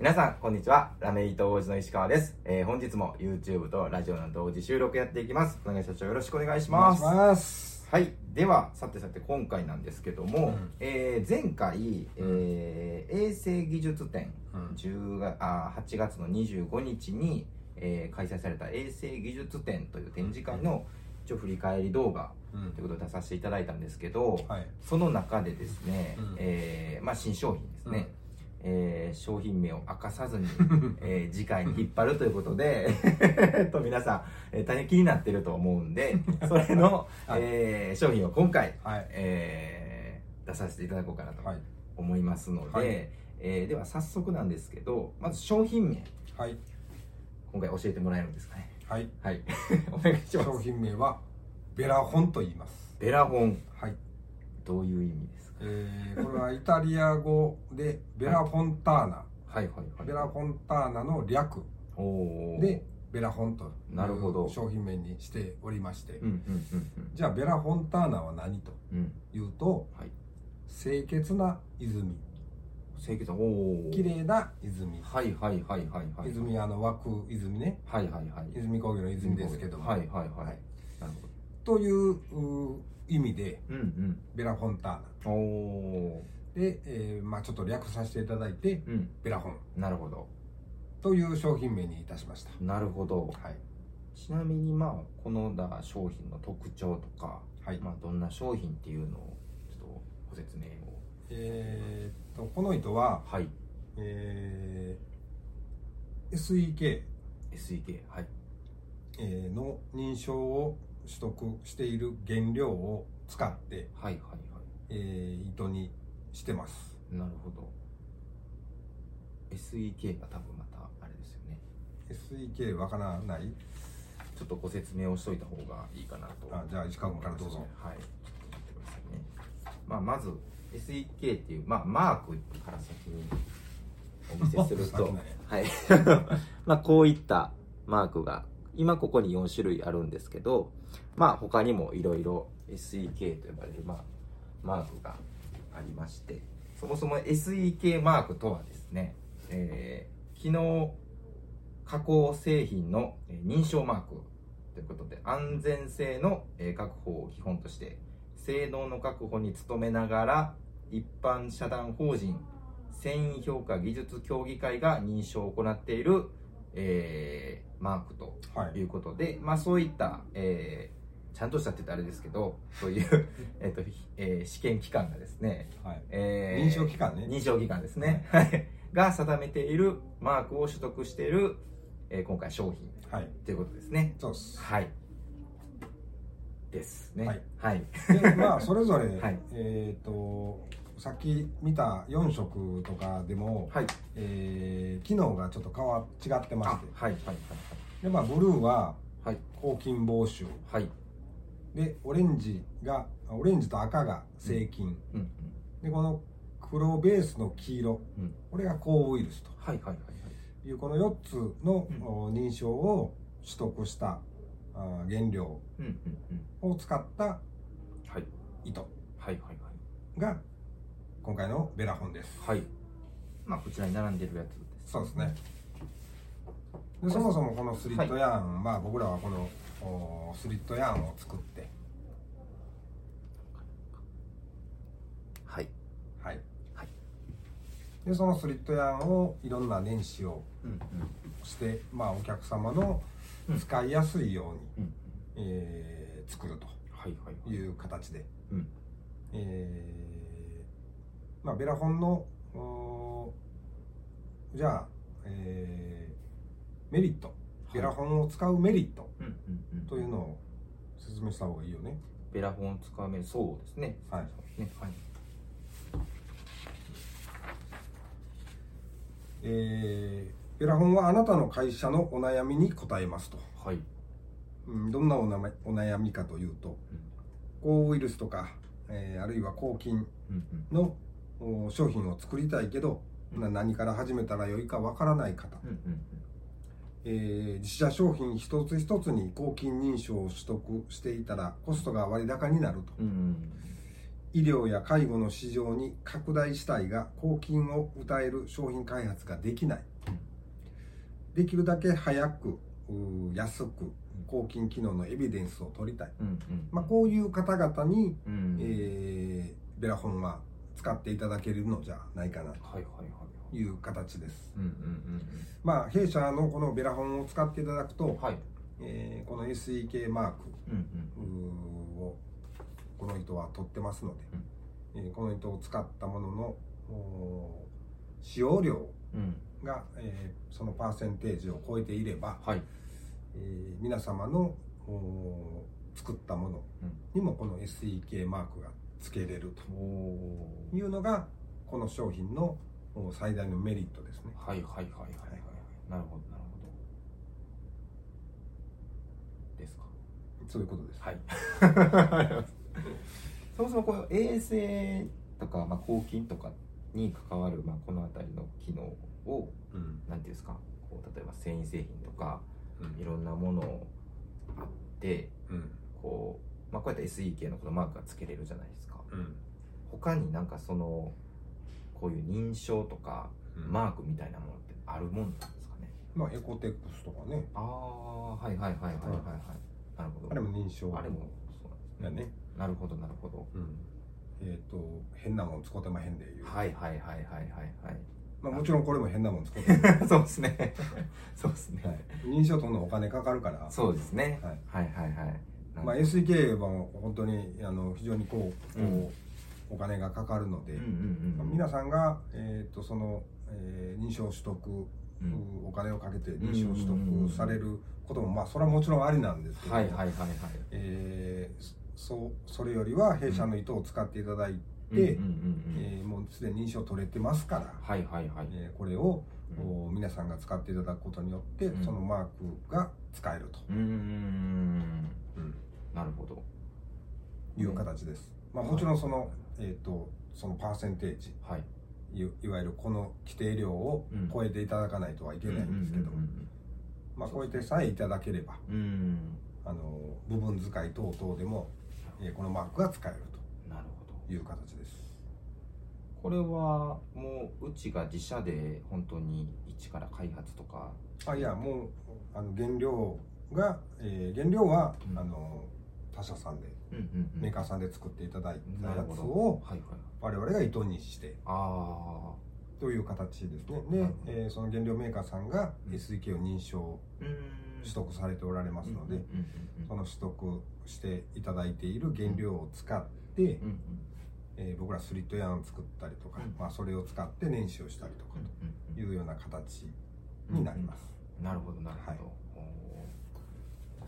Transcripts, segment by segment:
皆さん、こんにちは。ラメイト王子の石川です。えー本日も YouTube とラジオの同時収録やっていきます。お願い社長よろしくお願いします。ますはい。では、さてさて今回なんですけども、うんえー前回、えー衛星技術展、うん10月あー8月の25日に、えー開催された衛星技術展という展示会の一応振り返り動画うんということで出させていただいたんですけど、はいその中でですね、うんえーまあ、新商品ですね、えー商品名を明かさずに、えー次回に引っ張るということでえっ と皆さん、えー大変気になってると思うんで それの、はい。えー商品を今回、はい。えー出させていただこうかなとはい。思いますので、はい。えーでは早速なんですけどまず商品名。はい。今回教えてもらえるんですかね。はい。はい。お願いします。商品名はベラホンと言います。ベラホン。はい、どういう意味ですか？えーこれはイタリア語でベラフォンターナ、はいはいはい。ベラフォンターナの略。でベラホンとなるほど。いう商品名にしておりまして、うんうんうんじゃあベラフォンターナは何とうん。うんいうとはい。清潔な泉。清潔おお綺麗な泉。はいはいはいはいはい。泉あの湧く泉ね。はいはいはい。泉工業の泉ですけども、はいはいはい、はいというう意味でどうん。ベラフォンターナ。うんおおで、えーまあ、ちょっと略させていただいてうん。ベラホン。なるほど。という商品名にいたしました。なるほど。はい。ちなみにまあこのだ商品の特徴とか、はい、まあ、どんな商品っていうのをちょっとご説明を。えーっとこの糸は、はい。えー SEK、SEK はい。えーの認証を取得している原料を使って、はいはいはえー糸にしてます。いなるほど。SEK が多分またあれですよね。SEK わからない？ちょっとご説明をしといた方がいいかなと。あじゃあ石川君からどうぞ。はい。ちょっと待ってくださいね。まあまず SEK っていう、まあ、マークから先にお見せすると。マはい。まあこういったマークが今ここに4種類あるんですけどまあ他にもいろいろ SEK と呼ばれる、まあ、マークがありましてそもそも SEK マークとはですね、えー機能加工製品の認証マークということで安全性の確保を基本として性能の確保に努めながら一般社団法人繊維評価技術協議会が認証を行っている、えーマークとはい。いうことで、まあ、そういった、えーちゃんとしたって言ったらあれですけどそういう、えーとひえー試験機関がですね、はい。えー認証機関ね。認証機関ですね、はい、が定めているマークを取得している、えー今回商品はい。ということですね。そうです。はい。ですね。はい、はい。でまあそれぞれ、はい。えっ、とさっき見た4色とかでも、はい。えー機能がちょっと変わ違ってあまして。はいはいでまあブルーははい。抗菌防臭。はい。でオレンジがオレンジと赤が生菌、うんうんでこの黒ベースの黄色。うん。これが抗ウイルスと。はいはいはいはい。いうこの4つの、認証を取得したあー原料うんうんうん。を使ったはい。糸。はいはいはい。が今回のベラホンです。はい。まあこちらに並んでるやつです。そうですね。でそもそもこのスリットヤーン、まあ僕らはこのおスリットヤーンを作って。はい。はい、はい。でそのスリットヤーンをいろんな年始をうんうん。して、まあ、お客様のうん。使いやすいように、うん。えー作るとはいはいはい。いう形で、うん。えーまあ、ベラフォンのじゃあ、えーメリット。ベラフォンを使うメリット。うんうんうん。というのを説明した方がいいよね。ベラフォンを使うめそうですね。はい。そうですね。はい。えーベラフォンはあなたの会社のお悩みに答えますと、はい。うん、どんなおなまお悩みかというと抗ウイルスとか、えーあるいは抗菌うんうん商品を作りたいけど、うん。な何から始めたらよいかわからない方、うんうんえー自社商品一つ一つに抗菌認証を取得していたらコストが割高になると。うんうん医療や介護の市場に拡大したいが公金を歌える商品開発ができない、できるだけ早くう安く公金機能のエビデンスを取りたい、うんうん。まあ、こういう方々に、うん。えーベラフォンは使っていただけるのじゃないかなという形です。うんうんまあ弊社のこのベラフォンを使っていただくと、うんうんはい。えーこの SEK マークうんうん。うーをこの糸は取ってますので、えーこの糸を使ったものの使用量うん。が、えーそのパーセンテージを超えていれば、はい。えー皆様の作ったものにもこの SEK マークが付けれるというのがこの商品のお最大のメリットですね。はいはいはいはいはい。なるほどなるほど。ですか。そういうことです。はい。そもそもこの衛生とか、まあ、抗菌とかに関わる、まあ、この辺りの機能をうん。なんていうんですか。こう例えば繊維製品とかうん。いろんなものあってうん。こう、まあ、こうやって SE 系のこのマークがつけれるじゃないですか。うん他になんかそのこういう認証とかうん。マークみたいなものってあるもんなんですかね？まあエコテックスとかね。ああはいはいはいはいはいはいなるほど。あれも認証。あれもそうなんですね。だね。なるほどなるほど。うん。えっ、と変なもん使ってまへんでいう、はいはいはいはいはいはい。まあ、もちろんこれも変なもん使ってま そうですね。そうですね。はい、認証取るのお金かかるから、そうですね。はい。はいはいはい。まあ、SEK は本当にあの非常にこうこう、うんお金がかかるので。皆さんが、えー、とその、えー認証取得、うんお金をかけて認証取得されることも、まあそれはもちろんありなんですけども、はいはいはいはい。えーそそれよりは弊社の糸を使っていただいて、もうすでに認証取れてますから、はいはいはい。えーこれを、うんお皆さんが使っていただくことによって、うんそのマークが使えると、うーん。なるほど。いう形です、まあ、もちろんその,、えー、とそのパーセンテージはい。いいわゆるこの規定量をうん超えていただかないとはいけないんですけど、うんまあ、超えてさえいただければうんあの部分使い等々でも、えーこのマークが使えるなるほど。という形ですこれはもううちが自社で本当に一から開発とか。あいやもうあの原料が、えー原料は、うんあの他社さんで。メーカーさんで作っていただいたや。つを。我々が糸にしてあという形ですね。でえーその原料メーカーさんがうん。SEK を認証。取得されておられますので、その取得していただいている原料を使って、えー僕らスリットヤーンを作ったりとか、うん。まあ、それを使って燃焼したりとかというような形になります、なるほどなるほど、はい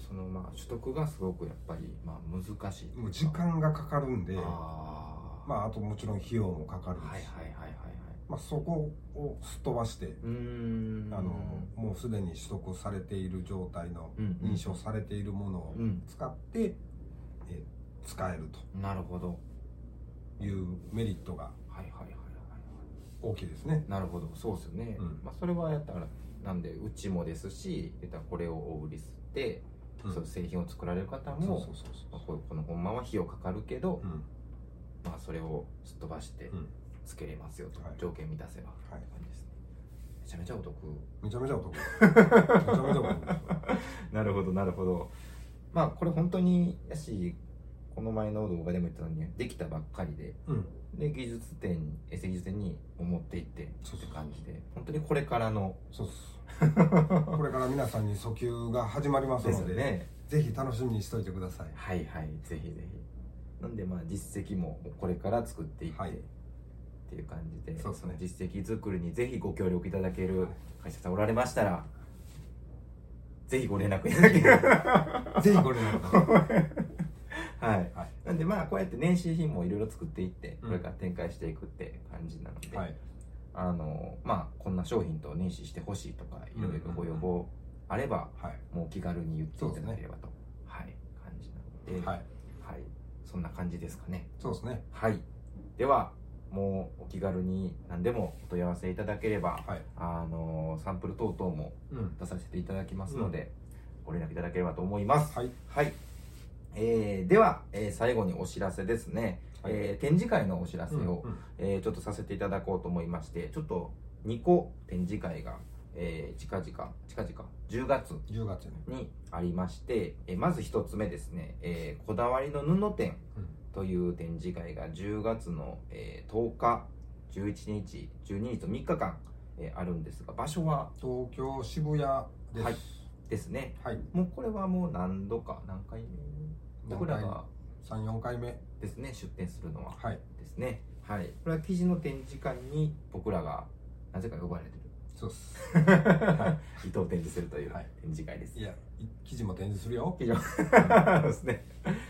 そのまあ取得がすごくやっぱりまあ難しいもう時間がかかるんであー。まあ、あともちろん費用もかかるし、はいはいはいはいはい。まあ、そこをすっ飛ばして、うーん。あのもうすでに取得されている状態のうんうん。認証されているものをうん。使って、えー使えるなるほど。というメリットがはいはいはいはい大きいですね。なるほど。そうですよね、うん。まあ、それはやったらなんでうちもですしこれをお売りして、うんそういう製品を作られる方もこの本間は費用かかるけど、まあ、それをすっ飛ばしてうん。つけれますよと、はい。条件満たせば。はい。感じですねめちゃめちゃお得。めちゃめちゃお得。めちゃめちゃお得。なるほどなるほど。まあこれ本当にやしこの前の動画でも言ったのにできたばっかりでうん。で技術展エセ技術展に持って行ってってそうそう感じで本当にこれからのそうっす。これから皆さんに訴求が始まりますので、よねぜひ楽しみにしといてください。はいはいぜひぜひなんでまあ実績もこれから作っていって、はいっていう感じでそうですねの実績作りにぜひご協力いただける会社さんおられましたらぜひご連絡いただける ぜひご連絡。はい、はいなんでまあこうやって年始品もいろいろ作っていってうんこれから展開していくって感じなので、はい。あのまあこんな商品と年始してほしいとかいろいろご要望あれば、はい。もう気軽に言っていただければと、はい感じなので、はい。はい、そんな感じですかねそうですね。はいではもうお気軽に何でもお問い合わせいただければ、はい。あのサンプル等々もうん。出させていただきますので、ご連絡いただければと思いますはい。はい、えーでは、えー最後にお知らせですね、はい。えー展示会のお知らせを、うんうん。えーちょっとさせていただこうと思いましてちょっと2個展示会が、えー近々近々10月10月に。にありまして、えーまず1つ目ですね、えーこだわりの布展うん。という展示会が10月の、えー10日11日12日と3日間、えーあるんですが場所は東京渋谷です。はい。ですね。はい。もうこれはもう何度か何回目？僕らが34回目ですね出展するのは。はい。ですね。はい。これは記事の展示会に僕らがなぜか呼ばれてる。そうっす。伊藤展示するというはい。展示会です、いやい記事も展示するよ。記事も。ですね。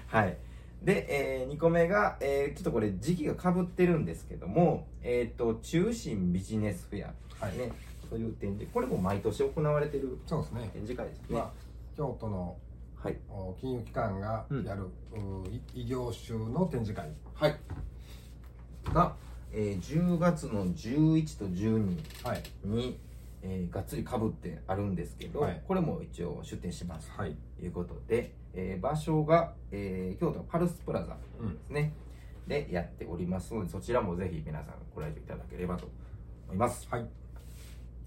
はい。で、え2個目が、えーちょっとこれ時期がかぶってるんですけども、えっ、と中心ビジネスフェア、はい。ねという展示これも毎年行われてるそうですね。展示会ですね、まあ京都のはい。お金融機関がやる、うい異業種の展示会。はい。が、えー10月の11と12はい。に、えーがっつりかぶってあるんですけど、はい。これも一応出展します。はい。ということで、えー場所が、えー京都のパルスプラザうん。ですね、でやっておりますのでそちらもぜひ皆さんご来場いただければと思います。はい。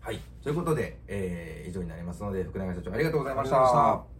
はい。ということで、えー以上になりますので福永社長ありがとうございました